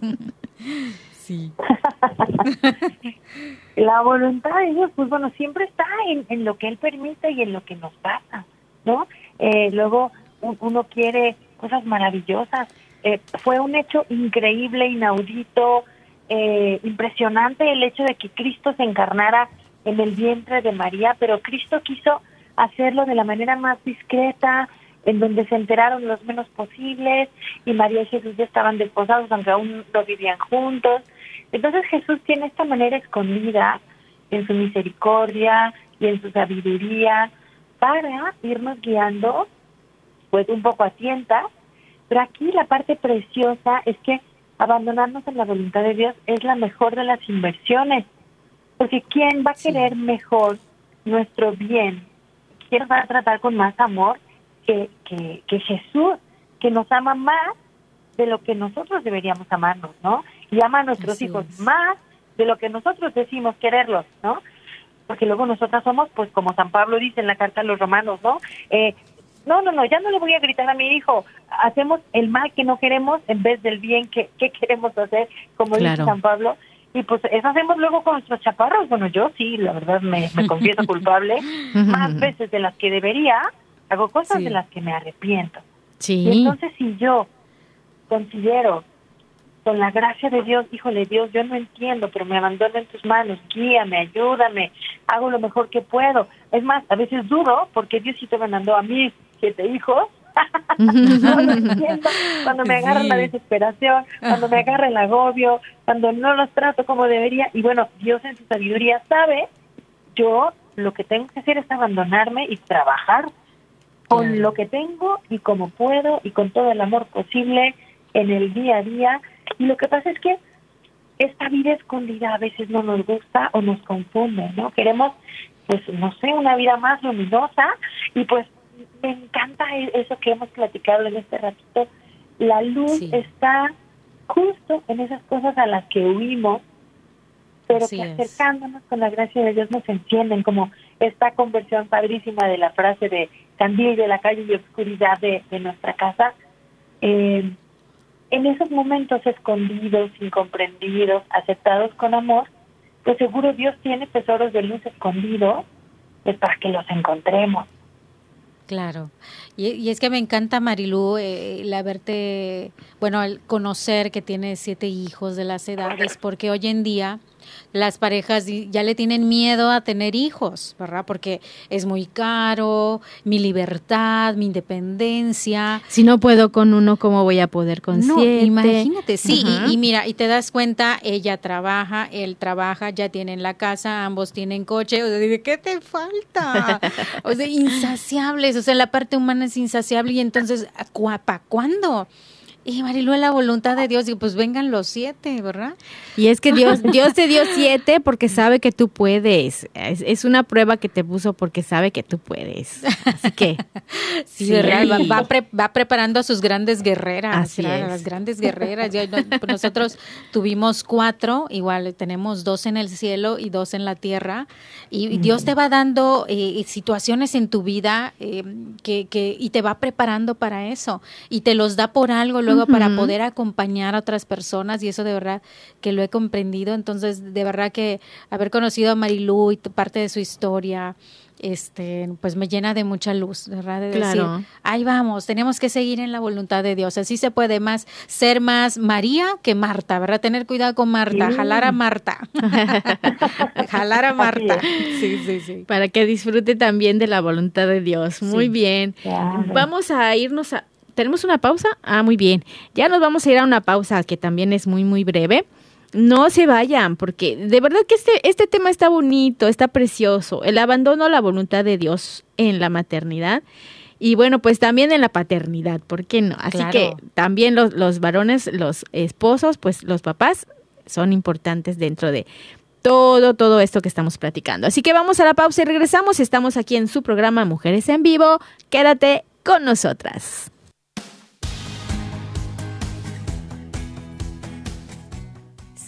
La voluntad de Dios, pues bueno, siempre está en, lo que Él permite y en lo que nos pasa, ¿no? Eh, luego uno quiere cosas maravillosas. Eh, fue un hecho increíble, inaudito, eh, impresionante el hecho de que Cristo se encarnara en el vientre de María, pero Cristo quiso hacerlo de la manera más discreta, en donde se enteraron los menos posibles y María y Jesús ya estaban desposados aunque aún no vivían juntos. Entonces Jesús tiene esta manera escondida en su misericordia y en su sabiduría para irnos guiando pues un poco a tientas, pero aquí la parte preciosa es que abandonarnos en la voluntad de Dios es la mejor de las inversiones, porque ¿quién va a querer mejor nuestro bien? ¿Quién va a tratar con más amor que, que, que Jesús, que nos ama más de lo que nosotros deberíamos amarnos, ¿no? Y ama a nuestros hijos más de lo que nosotros decimos quererlos, ¿no? Porque luego nosotras somos, pues como San Pablo dice en la carta a los romanos, ¿no? Eh, no, no, no, ya no le voy a gritar a mi hijo. Hacemos el mal que no queremos en vez del bien que, que queremos hacer, como dice San Pablo. Y pues eso hacemos luego con nuestros chaparros. Bueno, yo sí, la verdad me, me confieso culpable más veces de las que debería, hago cosas de las que me arrepiento. Sí. Y entonces si yo considero con la gracia de Dios, híjole Dios, yo no entiendo, pero me abandono en tus manos, guíame, ayúdame, hago lo mejor que puedo. Es más, a veces dudo porque Diosito me mandó a mí siete hijos. no lo entiendo, cuando me agarra la desesperación, cuando me agarra el agobio, cuando no los trato como debería. Y bueno, Dios en su sabiduría sabe, yo lo que tengo que hacer es abandonarme y trabajar con lo que tengo y como puedo y con todo el amor posible en el día a día. Y lo que pasa es que esta vida escondida a veces no nos gusta o nos confunde, ¿no? Queremos, pues, no sé, una vida más luminosa y pues me encanta e-, eso que hemos platicado en este ratito. La luz está justo en esas cosas a las que huimos, pero que acercándonos con la gracia de Dios nos encienden, como esta conversión padrísima de la frase de candil de la calle y oscuridad de, nuestra casa. Eh, en esos momentos escondidos, incomprendidos, aceptados con amor, pues seguro Dios tiene tesoros de luz escondidos pues para que los encontremos. Claro. Y, es que me encanta, Marilú, eh, el haberte, bueno, el conocer que tiene siete hijos de las edades, porque hoy en día las parejas ya le tienen miedo a tener hijos, ¿verdad? Porque es muy caro, mi libertad, mi independencia. Si no puedo con uno, ¿cómo voy a poder con no, Imagínate, sí, y, mira, y te das cuenta, ella trabaja, él trabaja, ya tienen la casa, ambos tienen coche, o sea, ¿de qué te falta? o sea, insaciables, o sea, la parte humana es insaciable y entonces, ¿para cuándo? Y Marilu, la voluntad de Dios, y pues vengan los siete, ¿verdad? Y es que Dios, Dios te dio siete porque sabe que tú puedes. Es, una prueba que te puso porque sabe que tú puedes. Así que. sí, Va, va, preparando a sus grandes guerreras. Así Las grandes guerreras. Pues nosotros tuvimos cuatro, igual tenemos dos en el cielo y dos en la tierra. Y, Dios te va dando eh, situaciones en tu vida eh, que, que, y te va preparando para eso. Y te los da por algo para poder acompañar a otras personas y eso de verdad que lo he comprendido. Entonces, de verdad que haber conocido a Marilú y parte de su historia, este, pues me llena de mucha luz, ¿verdad? De decir, ahí vamos, tenemos que seguir en la voluntad de Dios. Así se puede más ser más María que Marta, ¿verdad? Tener cuidado con Marta, jalar a Marta. jalar a Marta. Sí, sí, sí. Para que disfrute también de la voluntad de Dios. Muy bien. Vamos a irnos a ¿Tenemos una pausa? Ah, muy bien. Ya nos vamos a ir a una pausa que también es muy, muy breve. No se vayan, porque de verdad que este, este tema está bonito, está precioso. El abandono a la voluntad de Dios en la maternidad y bueno, pues también en la paternidad, ¿por qué no? Así que también los, los varones, los esposos, pues los papás son importantes dentro de todo, todo esto que estamos platicando. Así que vamos a la pausa y regresamos. Estamos aquí en su programa Mujeres en Vivo. Quédate con nosotras.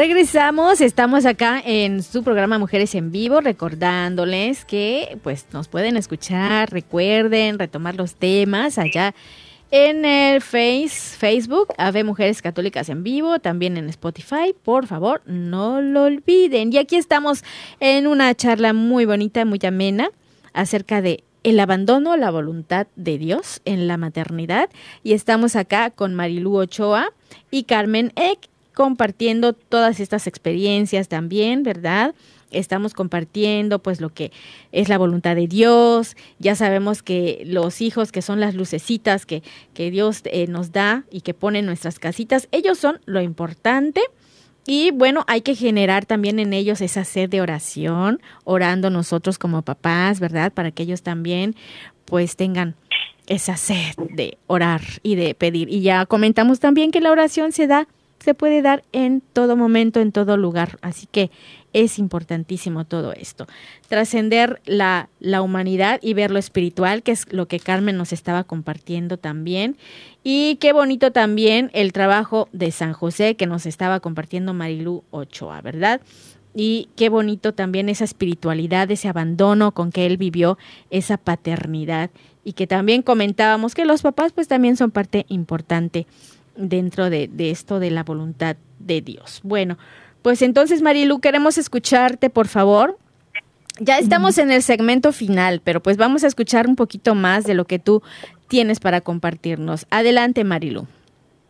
Regresamos, estamos acá en su programa Mujeres en Vivo, recordándoles que pues nos pueden escuchar, recuerden retomar los temas allá en el face, Facebook, Ave Mujeres Católicas en Vivo, también en Spotify, por favor, no lo olviden. Y aquí estamos en una charla muy bonita, muy amena, acerca de el abandono, la voluntad de Dios en la maternidad. Y estamos acá con Marilú Ochoa y Carmen Eck compartiendo todas estas experiencias también, ¿verdad? Estamos compartiendo pues lo que es la voluntad de Dios. Ya sabemos que los hijos que son las lucecitas que, que Dios eh, nos da y que pone en nuestras casitas, ellos son lo importante. Y bueno, hay que generar también en ellos esa sed de oración, orando nosotros como papás, ¿verdad? Para que ellos también pues tengan esa sed de orar y de pedir. Y ya comentamos también que la oración se da, se puede dar en todo momento, en todo lugar. Así que es importantísimo todo esto. Trascender la, la humanidad y ver lo espiritual, que es lo que Carmen nos estaba compartiendo también. Y qué bonito también el trabajo de San José que nos estaba compartiendo Marilú Ochoa, ¿verdad? Y qué bonito también esa espiritualidad, ese abandono con que él vivió, esa paternidad. Y que también comentábamos que los papás pues también son parte importante dentro de, de esto de la voluntad de Dios. Bueno, pues entonces, Marilu, queremos escucharte, por favor. Ya estamos en el segmento final, pero pues vamos a escuchar un poquito más de lo que tú tienes para compartirnos. Adelante, Marilu.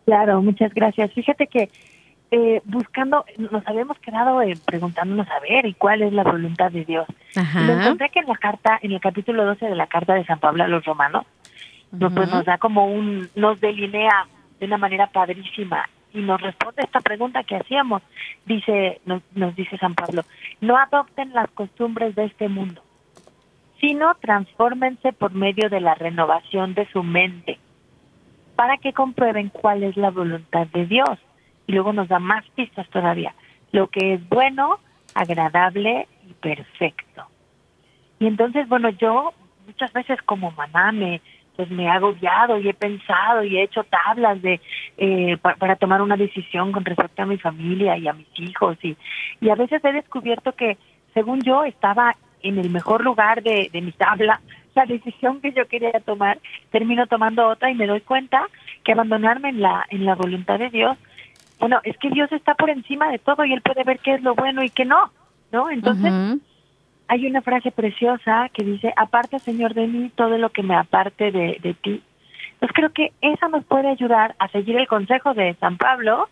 Claro, muchas gracias. Fíjate que eh, buscando, nos habíamos quedado eh, preguntándonos a ver y cuál es la voluntad de Dios. Ajá. lo encontré que en la carta, en el capítulo 12 de la carta de San Pablo a los romanos, pues nos da como un, nos delinea de una manera padrísima y nos responde esta pregunta que hacíamos. Dice, nos, nos dice San Pablo, no adopten las costumbres de este mundo, sino transfórmense por medio de la renovación de su mente, para que comprueben cuál es la voluntad de Dios. Y luego nos da más pistas todavía, lo que es bueno, agradable y perfecto. Y entonces, bueno, yo muchas veces como mamá me, pues me he agobiado y he pensado y he hecho tablas de eh, para tomar una decisión con respecto a mi familia y a mis hijos y, y a veces he descubierto que según yo estaba en el mejor lugar de, mi tabla la decisión que yo quería tomar termino tomando otra y me doy cuenta que abandonarme en la en la voluntad de Dios bueno es que Dios está por encima de todo y él puede ver qué es lo bueno y qué no no entonces hay una frase preciosa que dice, aparta Señor de mí todo lo que me aparte de, de ti. Entonces creo que esa nos puede ayudar a seguir el consejo de San Pablo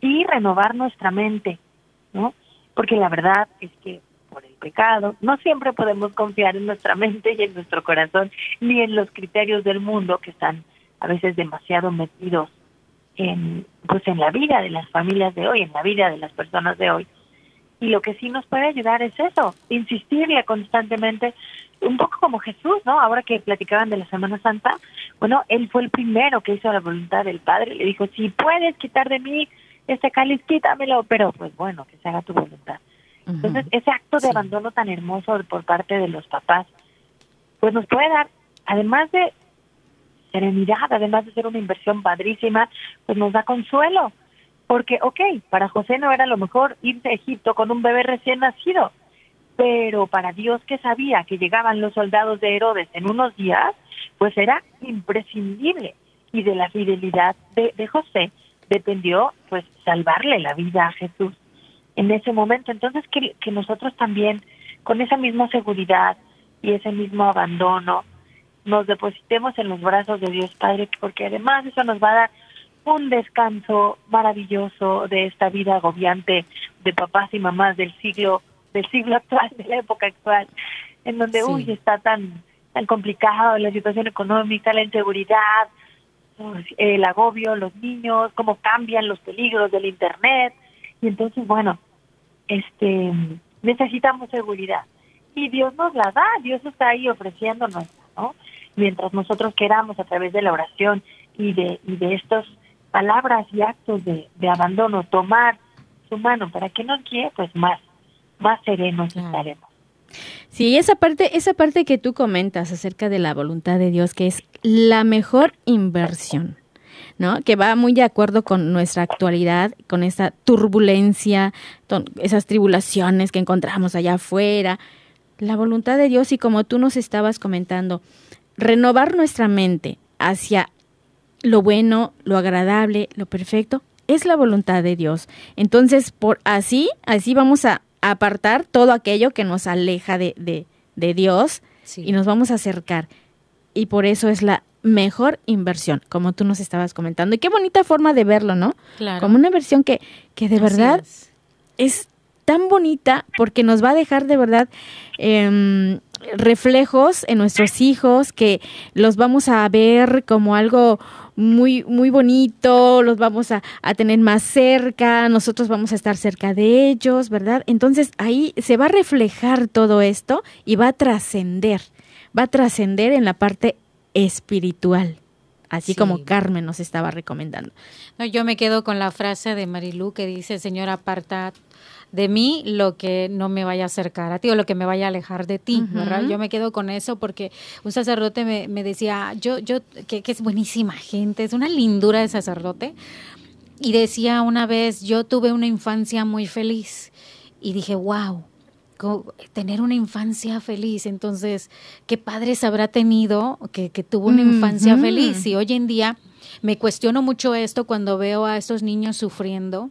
y renovar nuestra mente, ¿no? Porque la verdad es que por el pecado no siempre podemos confiar en nuestra mente y en nuestro corazón, ni en los criterios del mundo que están a veces demasiado metidos en pues en la vida de las familias de hoy, en la vida de las personas de hoy. Y lo que sí nos puede ayudar es eso, insistirle constantemente, un poco como Jesús, ¿no? Ahora que platicaban de la Semana Santa, bueno, él fue el primero que hizo la voluntad del Padre, le dijo, si puedes quitar de mí este cáliz, quítamelo, pero pues bueno, que se haga tu voluntad. Entonces, ese acto de abandono tan hermoso por parte de los papás, pues nos puede dar, además de serenidad, además de ser una inversión padrísima, pues nos da consuelo, porque, ok, para José no era lo mejor irse a Egipto con un bebé recién nacido, pero para Dios que sabía que llegaban los soldados de Herodes en unos días, pues era imprescindible. Y de la fidelidad de, José dependió pues salvarle la vida a Jesús en ese momento. Entonces que nosotros también con esa misma seguridad y ese mismo abandono nos depositemos en los brazos de Dios Padre, porque además eso nos va a dar un descanso maravilloso de esta vida agobiante de papás y mamás del siglo del siglo actual, de la época actual, en donde uy está tan tan complicado la situación económica, la inseguridad, el agobio, los niños, cómo cambian los peligros del internet. Y entonces bueno, este necesitamos seguridad. Y Dios nos la da, Dios está ahí ofreciéndonos, ¿no? Mientras nosotros queramos a través de la oración y de y de estos palabras y actos de, abandono, tomar su mano para que nos guíe, pues más, más serenos estaremos. Sí, esa parte, esa parte que tú comentas acerca de la voluntad de Dios, que es la mejor inversión, ¿no? Que va muy de acuerdo con nuestra actualidad, con esa turbulencia, esas tribulaciones que encontramos allá afuera. La voluntad de Dios y como tú nos estabas comentando, renovar nuestra mente hacia lo bueno, lo agradable, lo perfecto, es la voluntad de Dios. Entonces, por así, así vamos a apartar todo aquello que nos aleja de, de, Dios y nos vamos a acercar. Y por eso es la mejor inversión, como tú nos estabas comentando. Y qué bonita forma de verlo, ¿no? Claro. Como una inversión que, que de verdad es. tan bonita porque nos va a dejar de verdad em, reflejos en nuestros hijos que los vamos a ver como algo muy, muy bonito, los vamos a, a, tener más cerca, nosotros vamos a estar cerca de ellos, ¿verdad? Entonces ahí se va a reflejar todo esto y va a trascender, va a trascender en la parte espiritual, así como Carmen nos estaba recomendando. No, yo me quedo con la frase de Marilú que dice, Señor, aparta de mí lo que no me vaya a acercar a ti o lo que me vaya a alejar de ti, ¿verdad? Yo me quedo con eso porque un sacerdote me, me decía, yo, yo, que, que, es buenísima gente, es una lindura de sacerdote, y decía una vez, yo tuve una infancia muy feliz, y dije, wow, tener una infancia feliz. Entonces, qué padres habrá tenido que, que tuvo una infancia feliz. Y hoy en día me cuestiono mucho esto cuando veo a estos niños sufriendo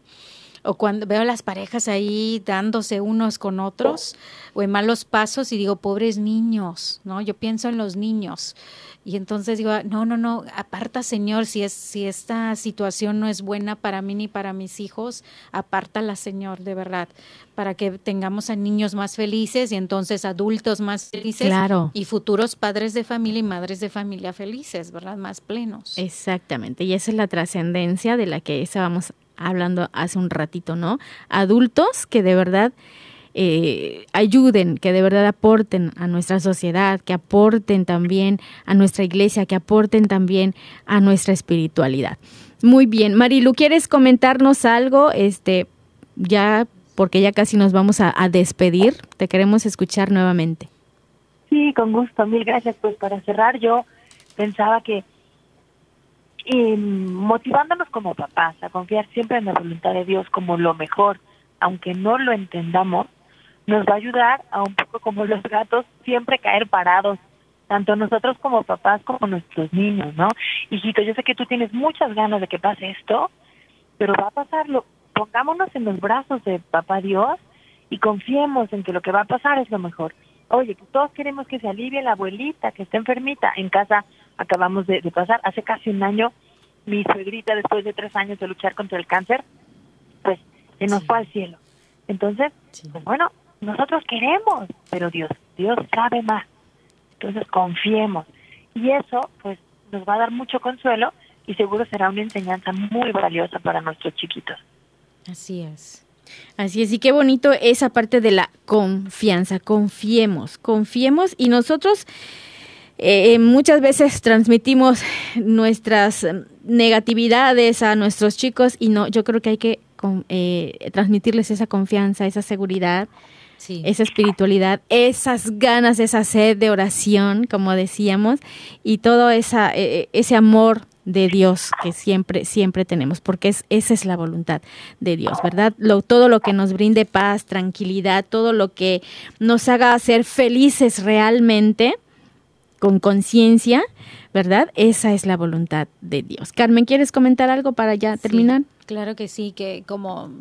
o cuando veo a las parejas ahí dándose unos con otros o en malos pasos y digo, pobres niños, ¿no? Yo pienso en los niños. Y entonces digo, no, no, no, aparta Señor, si es si esta situación no es buena para mí ni para mis hijos, apártala Señor, de verdad, para que tengamos a niños más felices y entonces adultos más felices claro. y futuros padres de familia y madres de familia felices, ¿verdad? Más plenos. Exactamente, y esa es la trascendencia de la que estábamos hablando hace un ratito, ¿no? Adultos que de verdad eh, ayuden, que de verdad aporten a nuestra sociedad, que aporten también a nuestra iglesia, que aporten también a nuestra espiritualidad. Muy bien, Marilu, ¿quieres comentarnos algo? Este, ya, porque ya casi nos vamos a, despedir, te queremos escuchar nuevamente. Sí, con gusto, mil gracias. Pues para cerrar, yo pensaba que y motivándonos como papás a confiar siempre en la voluntad de Dios como lo mejor, aunque no lo entendamos, nos va a ayudar a un poco como los gatos siempre caer parados, tanto nosotros como papás como nuestros niños, ¿no? Hijito, yo sé que tú tienes muchas ganas de que pase esto, pero va a pasarlo. Pongámonos en los brazos de papá Dios y confiemos en que lo que va a pasar es lo mejor. Oye, que todos queremos que se alivie la abuelita que está enfermita en casa acabamos de, pasar. Hace casi un año, mi suegrita, después de tres años de luchar contra el cáncer, pues se nos fue al cielo. Entonces, pues bueno, nosotros queremos, pero Dios, Dios sabe más. Entonces confiemos. Y eso, pues, nos va a dar mucho consuelo y seguro será una enseñanza muy valiosa para nuestros chiquitos. Así es. Así es, y qué bonito esa parte de la confianza, confiemos, confiemos y nosotros eh, muchas veces transmitimos nuestras negatividades a nuestros chicos y no, yo creo que hay que eh, transmitirles esa confianza, esa seguridad, esa espiritualidad, esas ganas, esa sed de oración, como decíamos, y todo esa, e, e, ese amor de Dios que siempre, siempre tenemos, porque es, esa es la voluntad de Dios, ¿verdad? Lo, todo lo que nos brinde paz, tranquilidad, todo lo que nos haga ser felices realmente, con conciencia, ¿verdad? Esa es la voluntad de Dios. Carmen, ¿quieres comentar algo para ya terminar? claro que sí, que como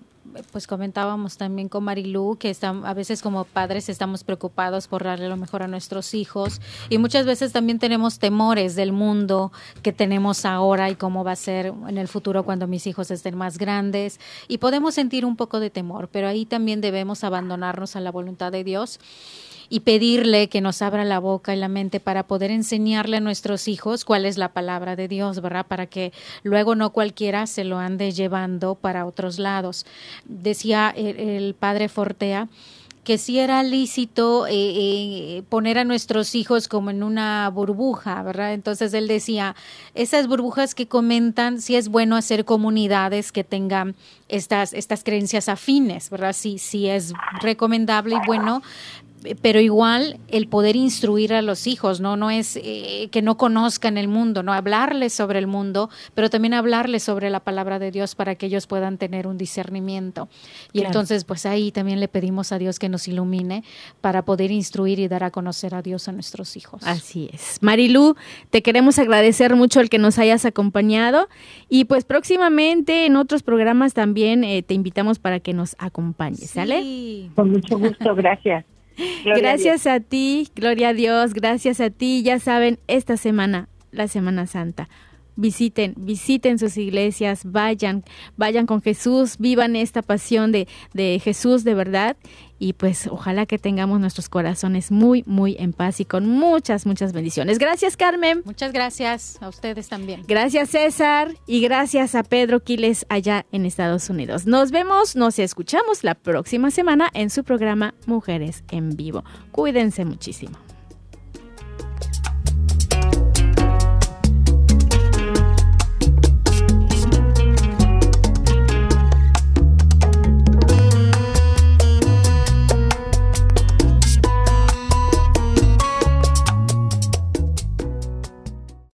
pues comentábamos también con Marilú que a veces como padres estamos preocupados por darle lo mejor a nuestros hijos y muchas veces también tenemos temores del mundo que tenemos ahora y cómo va a ser en el futuro cuando mis hijos estén más grandes y podemos sentir un poco de temor, pero ahí también debemos abandonarnos a la voluntad de Dios y pedirle que nos abra la boca y la mente para poder enseñarle a nuestros hijos cuál es la palabra de Dios, ¿verdad? Para que luego no cualquiera se lo ande llevando para otros lados. Decía el, padre Fortea, que si era lícito eh, eh, poner a nuestros hijos como en una burbuja, ¿verdad? Entonces él decía, esas burbujas que comentan, si es bueno hacer comunidades que tengan estas, estas creencias afines, ¿verdad? Sí, sí es recomendable y bueno, pero igual el poder instruir a los hijos, ¿no? No es eh, que no conozcan el mundo, ¿no? Hablarles sobre el mundo, pero también hablarles sobre la palabra de Dios para que ellos puedan tener un discernimiento. Y entonces, pues ahí también le pedimos a Dios que nos ilumine para poder instruir y dar a conocer a Dios a nuestros hijos. Así es. Marilu, te queremos agradecer mucho el que nos hayas acompañado y pues próximamente en otros programas también eh, te invitamos para que nos acompañes, ¿sale? Sí. Con mucho gusto, gracias gracias a, ti, gloria a Dios, gracias a ti. Ya saben, esta semana, la Semana Santa. Visiten, visiten sus iglesias, vayan, vayan con Jesús, vivan esta pasión de, de Jesús de verdad y pues ojalá que tengamos nuestros corazones muy, muy en paz y con muchas, muchas bendiciones. Gracias, Carmen. Muchas gracias a ustedes también. Gracias, César, y gracias a Pedro Quiles allá en Estados Unidos. Nos vemos, nos escuchamos la próxima semana en su programa Mujeres en Vivo. Cuídense muchísimo.